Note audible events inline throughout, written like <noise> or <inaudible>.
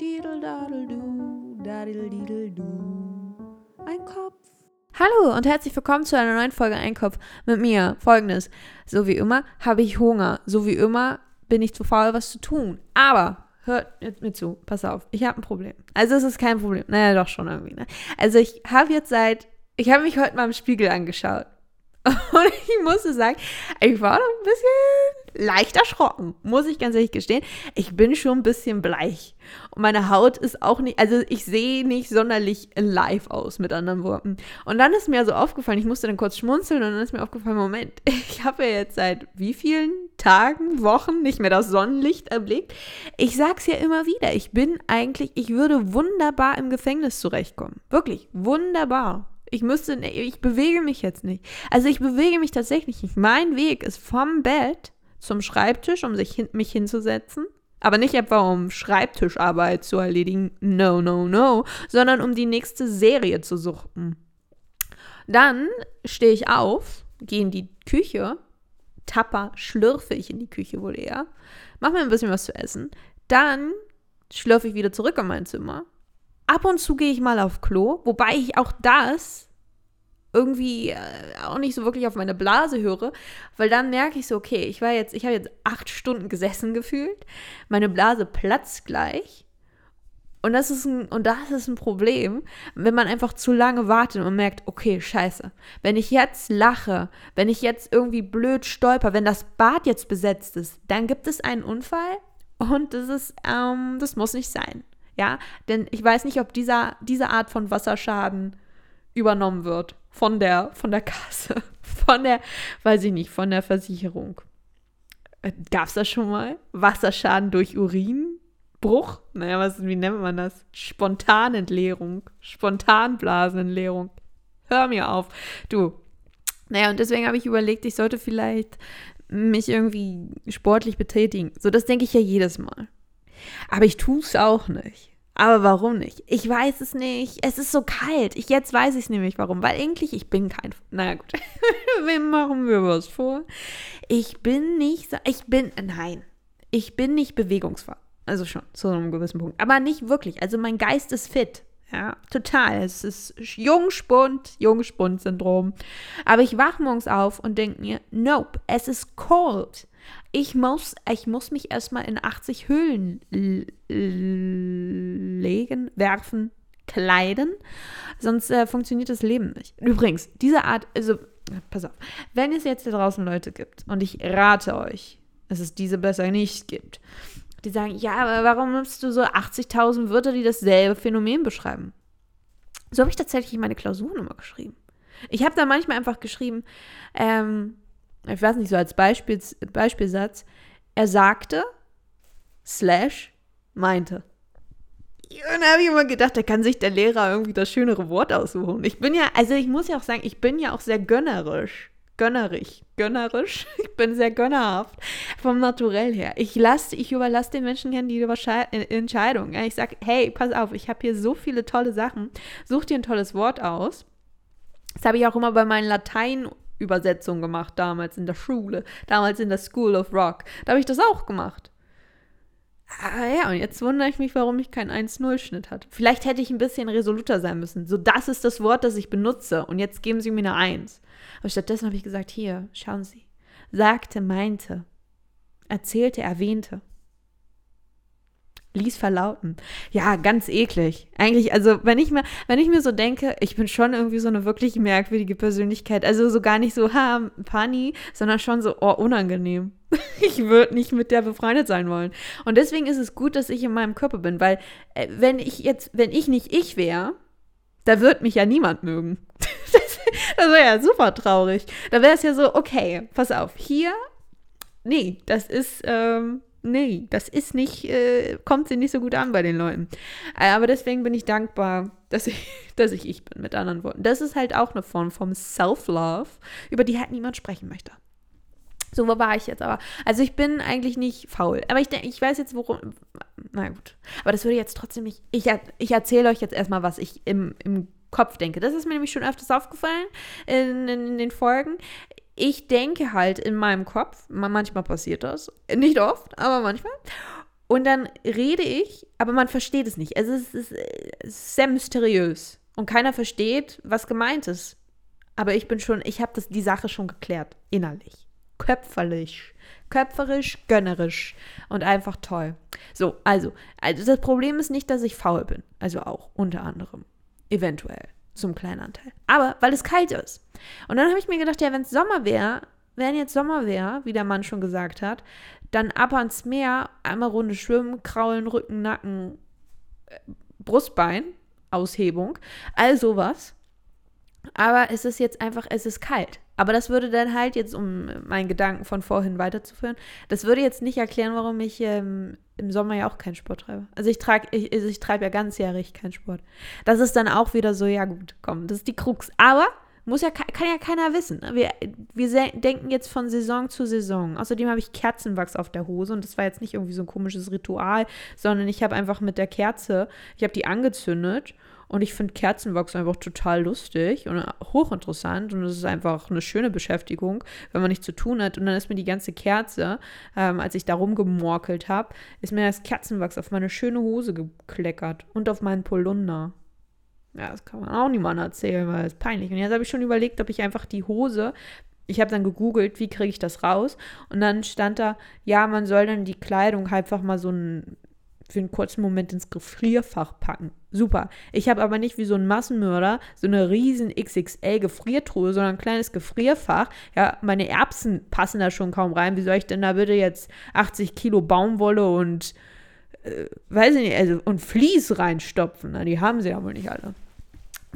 Didel, dadel, du, dadel, didel, du. Ein Kopf. Hallo und herzlich willkommen zu einer neuen Folge Einkopf mit mir. Folgendes. So wie immer habe ich Hunger. So wie immer bin ich zu faul, was zu tun. Aber hört mir zu. Pass auf. Ich habe ein Problem. Also es ist kein Problem. Naja, doch schon irgendwie. Ne? Also ich habe jetzt seit, ich habe mich heute mal im Spiegel angeschaut. <laughs> Und ich musste sagen, ich war noch ein bisschen leicht erschrocken, muss ich ganz ehrlich gestehen. Ich bin schon ein bisschen bleich. Und meine Haut ist auch nicht, also ich sehe nicht sonderlich live aus, mit anderen Worten. Und dann ist mir so aufgefallen, ich musste dann kurz schmunzeln und dann ist mir aufgefallen, Moment, <laughs> ich habe ja jetzt seit wie vielen Tagen, Wochen nicht mehr das Sonnenlicht erblickt. Ich sag's ja immer wieder, ich bin eigentlich, ich würde wunderbar im Gefängnis zurechtkommen. Wirklich, wunderbar. Ich müsste, ich bewege mich jetzt nicht. Also ich bewege mich tatsächlich nicht. Mein Weg ist vom Bett zum Schreibtisch, um sich hin, mich hinzusetzen. Aber nicht etwa um Schreibtischarbeit zu erledigen, no, no, no, sondern um die nächste Serie zu suchten. Dann stehe ich auf, gehe in die Küche, tapper, schlürfe ich in die Küche wohl eher, mache mir ein bisschen was zu essen. Dann schlürfe ich wieder zurück in mein Zimmer, Ab und zu gehe ich mal auf Klo, wobei ich auch das irgendwie äh, auch nicht so wirklich auf meine Blase höre, weil dann merke ich so, okay, ich war jetzt, ich habe jetzt acht Stunden gesessen gefühlt, meine Blase platzt gleich. Und das ist ein, und das ist ein Problem, wenn man einfach zu lange wartet und merkt, okay, scheiße. Wenn ich jetzt lache, wenn ich jetzt irgendwie blöd stolper, wenn das Bad jetzt besetzt ist, dann gibt es einen Unfall und das ist, ähm, das muss nicht sein. Ja, denn ich weiß nicht, ob dieser, diese Art von Wasserschaden übernommen wird von der, von der Kasse, <laughs> von der, weiß ich nicht, von der Versicherung. Äh, Gab es das schon mal? Wasserschaden durch Urinbruch? Naja, was, wie nennt man das? Spontanentleerung, Spontanblasenentleerung. Hör mir auf. Du. Naja, und deswegen habe ich überlegt, ich sollte vielleicht mich irgendwie sportlich betätigen. So, das denke ich ja jedes Mal. Aber ich tue es auch nicht. Aber warum nicht? Ich weiß es nicht. Es ist so kalt. Ich, jetzt weiß ich es nämlich warum. Weil eigentlich, ich bin kein. Naja, gut. <laughs> Wem machen wir was vor? Ich bin nicht. Ich bin. Nein. Ich bin nicht bewegungsfrei. Also schon, zu einem gewissen Punkt. Aber nicht wirklich. Also mein Geist ist fit. Ja, total. Es ist Jungspund, Jungspund-Syndrom. Aber ich wach morgens auf und denke mir, nope, es ist cold. Ich muss, ich muss mich erstmal in 80 Höhlen legen, werfen, kleiden, sonst äh, funktioniert das Leben nicht. Übrigens, diese Art, also, pass auf, wenn es jetzt da draußen Leute gibt, und ich rate euch, dass es diese besser nicht gibt, die sagen, ja, aber warum nimmst du so 80.000 Wörter, die dasselbe Phänomen beschreiben? So habe ich tatsächlich meine Klausuren immer geschrieben. Ich habe da manchmal einfach geschrieben, ähm, ich weiß nicht, so als Beispiel, Beispielsatz, er sagte, slash, meinte. Und da habe ich immer gedacht, da kann sich der Lehrer irgendwie das schönere Wort aussuchen. Ich bin ja, also ich muss ja auch sagen, ich bin ja auch sehr gönnerisch. Gönnerig. Gönnerisch. <laughs> Ich bin sehr gönnerhaft. Vom Naturell her. Ich lasse, ich überlasse den Menschen gerne die Entscheidung. Ich sage, hey, pass auf, ich habe hier so viele tolle Sachen. Such dir ein tolles Wort aus. Das habe ich auch immer bei meinen Latein- Übersetzung gemacht, damals in der Schule, damals in der School of Rock. Da habe ich das auch gemacht. Ah ja, und jetzt wundere ich mich, warum ich keinen 1-0-Schnitt hatte. Vielleicht hätte ich ein bisschen resoluter sein müssen. So, das ist das Wort, das ich benutze. Und jetzt geben Sie mir eine 1. Aber stattdessen habe ich gesagt, hier, schauen Sie. Sagte, meinte, erzählte, erwähnte ließ verlauten. Ja, ganz eklig. Eigentlich, also wenn ich mir, wenn ich mir so denke, ich bin schon irgendwie so eine wirklich merkwürdige Persönlichkeit. Also so gar nicht so, ha, funny, sondern schon so, oh, unangenehm. <laughs> ich würde nicht mit der befreundet sein wollen. Und deswegen ist es gut, dass ich in meinem Körper bin, weil äh, wenn ich jetzt, wenn ich nicht ich wäre, da wird mich ja niemand mögen. <laughs> das, das wäre ja super traurig. Da wäre es ja so, okay, pass auf, hier, nee, das ist, ähm, nee, das ist nicht, äh, kommt sie nicht so gut an bei den Leuten. Äh, aber deswegen bin ich dankbar, dass ich, <laughs> dass ich ich bin, mit anderen Worten. Das ist halt auch eine Form von Self-Love, über die halt niemand sprechen möchte. So, wo war ich jetzt aber? Also ich bin eigentlich nicht faul. Aber ich ich weiß jetzt, worum. Na gut. Aber das würde jetzt trotzdem nicht. Ich, ich erzähle euch jetzt erstmal, was ich im, im Kopf denke. Das ist mir nämlich schon öfters aufgefallen in, in, in den Folgen ich denke halt in meinem Kopf, manchmal passiert das, nicht oft, aber manchmal. Und dann rede ich, aber man versteht es nicht. Also es ist, ist sehr mysteriös. Und keiner versteht, was gemeint ist. Aber ich bin schon, ich habe die Sache schon geklärt. Innerlich. Köpferlich. Köpferisch, gönnerisch und einfach toll. So, also, also das Problem ist nicht, dass ich faul bin. Also auch, unter anderem. Eventuell. Zum kleinen Anteil. Aber weil es kalt ist. Und dann habe ich mir gedacht, ja, wenn es Sommer wäre, wenn jetzt Sommer wäre, wie der Mann schon gesagt hat, dann ab ans Meer, einmal Runde schwimmen, kraulen, Rücken, Nacken, äh, Brustbein, Aushebung, all sowas. Aber es ist jetzt einfach, es ist kalt. Aber das würde dann halt jetzt, um meinen Gedanken von vorhin weiterzuführen, das würde jetzt nicht erklären, warum ich ähm, im Sommer ja auch keinen Sport treibe. Also ich trage, ich, also ich treibe ja ganzjährig keinen Sport. Das ist dann auch wieder so, ja gut, komm, das ist die Krux. Aber muss ja, kann ja keiner wissen. Wir, wir denken jetzt von Saison zu Saison. Außerdem habe ich Kerzenwachs auf der Hose und das war jetzt nicht irgendwie so ein komisches Ritual, sondern ich habe einfach mit der Kerze, ich habe die angezündet und ich finde Kerzenwachs einfach total lustig und hochinteressant und es ist einfach eine schöne Beschäftigung, wenn man nichts zu tun hat. Und dann ist mir die ganze Kerze, ähm, als ich da rumgemorkelt habe, ist mir das Kerzenwachs auf meine schöne Hose gekleckert und auf meinen Polunder. Ja, das kann man auch niemandem erzählen, weil es peinlich. Und jetzt habe ich schon überlegt, ob ich einfach die Hose, ich habe dann gegoogelt, wie kriege ich das raus? Und dann stand da, ja, man soll dann die Kleidung einfach mal so ein, für einen kurzen Moment ins Gefrierfach packen. Super. Ich habe aber nicht wie so ein Massenmörder so eine riesen XXL Gefriertruhe, sondern ein kleines Gefrierfach. Ja, meine Erbsen passen da schon kaum rein. Wie soll ich denn da bitte jetzt 80 Kilo Baumwolle und äh, weiß ich nicht, also und Vlies reinstopfen? Na, die haben sie ja wohl nicht alle.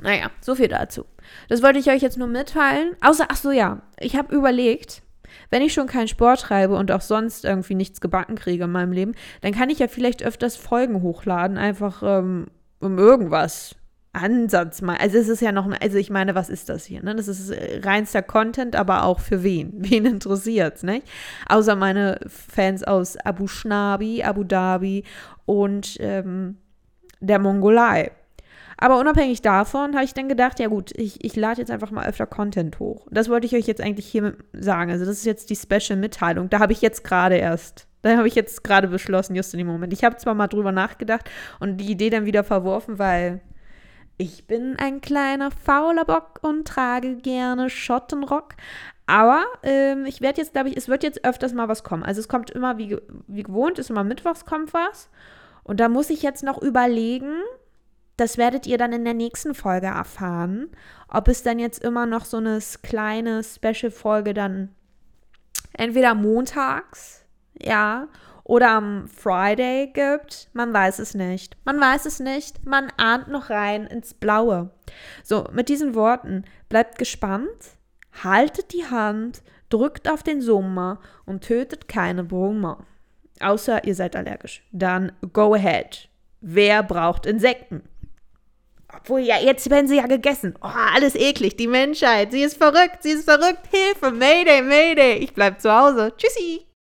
Naja, so viel dazu. Das wollte ich euch jetzt nur mitteilen. Außer, ach so, ja, ich habe überlegt, wenn ich schon keinen Sport treibe und auch sonst irgendwie nichts gebacken kriege in meinem Leben, dann kann ich ja vielleicht öfters Folgen hochladen, einfach ähm, um irgendwas. Ansatz mal. Also es ist ja noch, also ich meine, was ist das hier? Ne? Das ist äh, reinster Content, aber auch für wen? <laughs> Wen interessiert es, nicht? Außer meine Fans aus Abu Shnabi, Abu Dhabi und ähm, der Mongolei. Aber unabhängig davon habe ich dann gedacht, ja gut, ich, ich lade jetzt einfach mal öfter Content hoch. Das wollte ich euch jetzt eigentlich hier sagen. Also das ist jetzt die Special-Mitteilung. Da habe ich jetzt gerade erst, da habe ich jetzt gerade beschlossen, just in dem Moment. Ich habe zwar mal drüber nachgedacht und die Idee dann wieder verworfen, weil ich bin ein kleiner fauler Bock und trage gerne Schottenrock. Aber ähm, ich werde jetzt, glaube ich, es wird jetzt öfters mal was kommen. Also es kommt immer, wie, wie gewohnt, ist immer mittwochs kommt was. Und da muss ich jetzt noch überlegen, das werdet ihr dann in der nächsten Folge erfahren, ob es dann jetzt immer noch so eine kleine Special-Folge dann entweder montags, ja, oder am Friday gibt. Man weiß es nicht. Man weiß es nicht. Man ahnt noch rein ins Blaue. So, mit diesen Worten, bleibt gespannt, haltet die Hand, drückt auf den Summer und tötet keine Brummer. Außer ihr seid allergisch. Dann go ahead. Wer braucht Insekten? Obwohl, ja, jetzt werden sie ja gegessen. Oh, alles eklig. Die Menschheit. Sie ist verrückt. Sie ist verrückt. Hilfe. Mayday, Mayday. Ich bleib zu Hause. Tschüssi.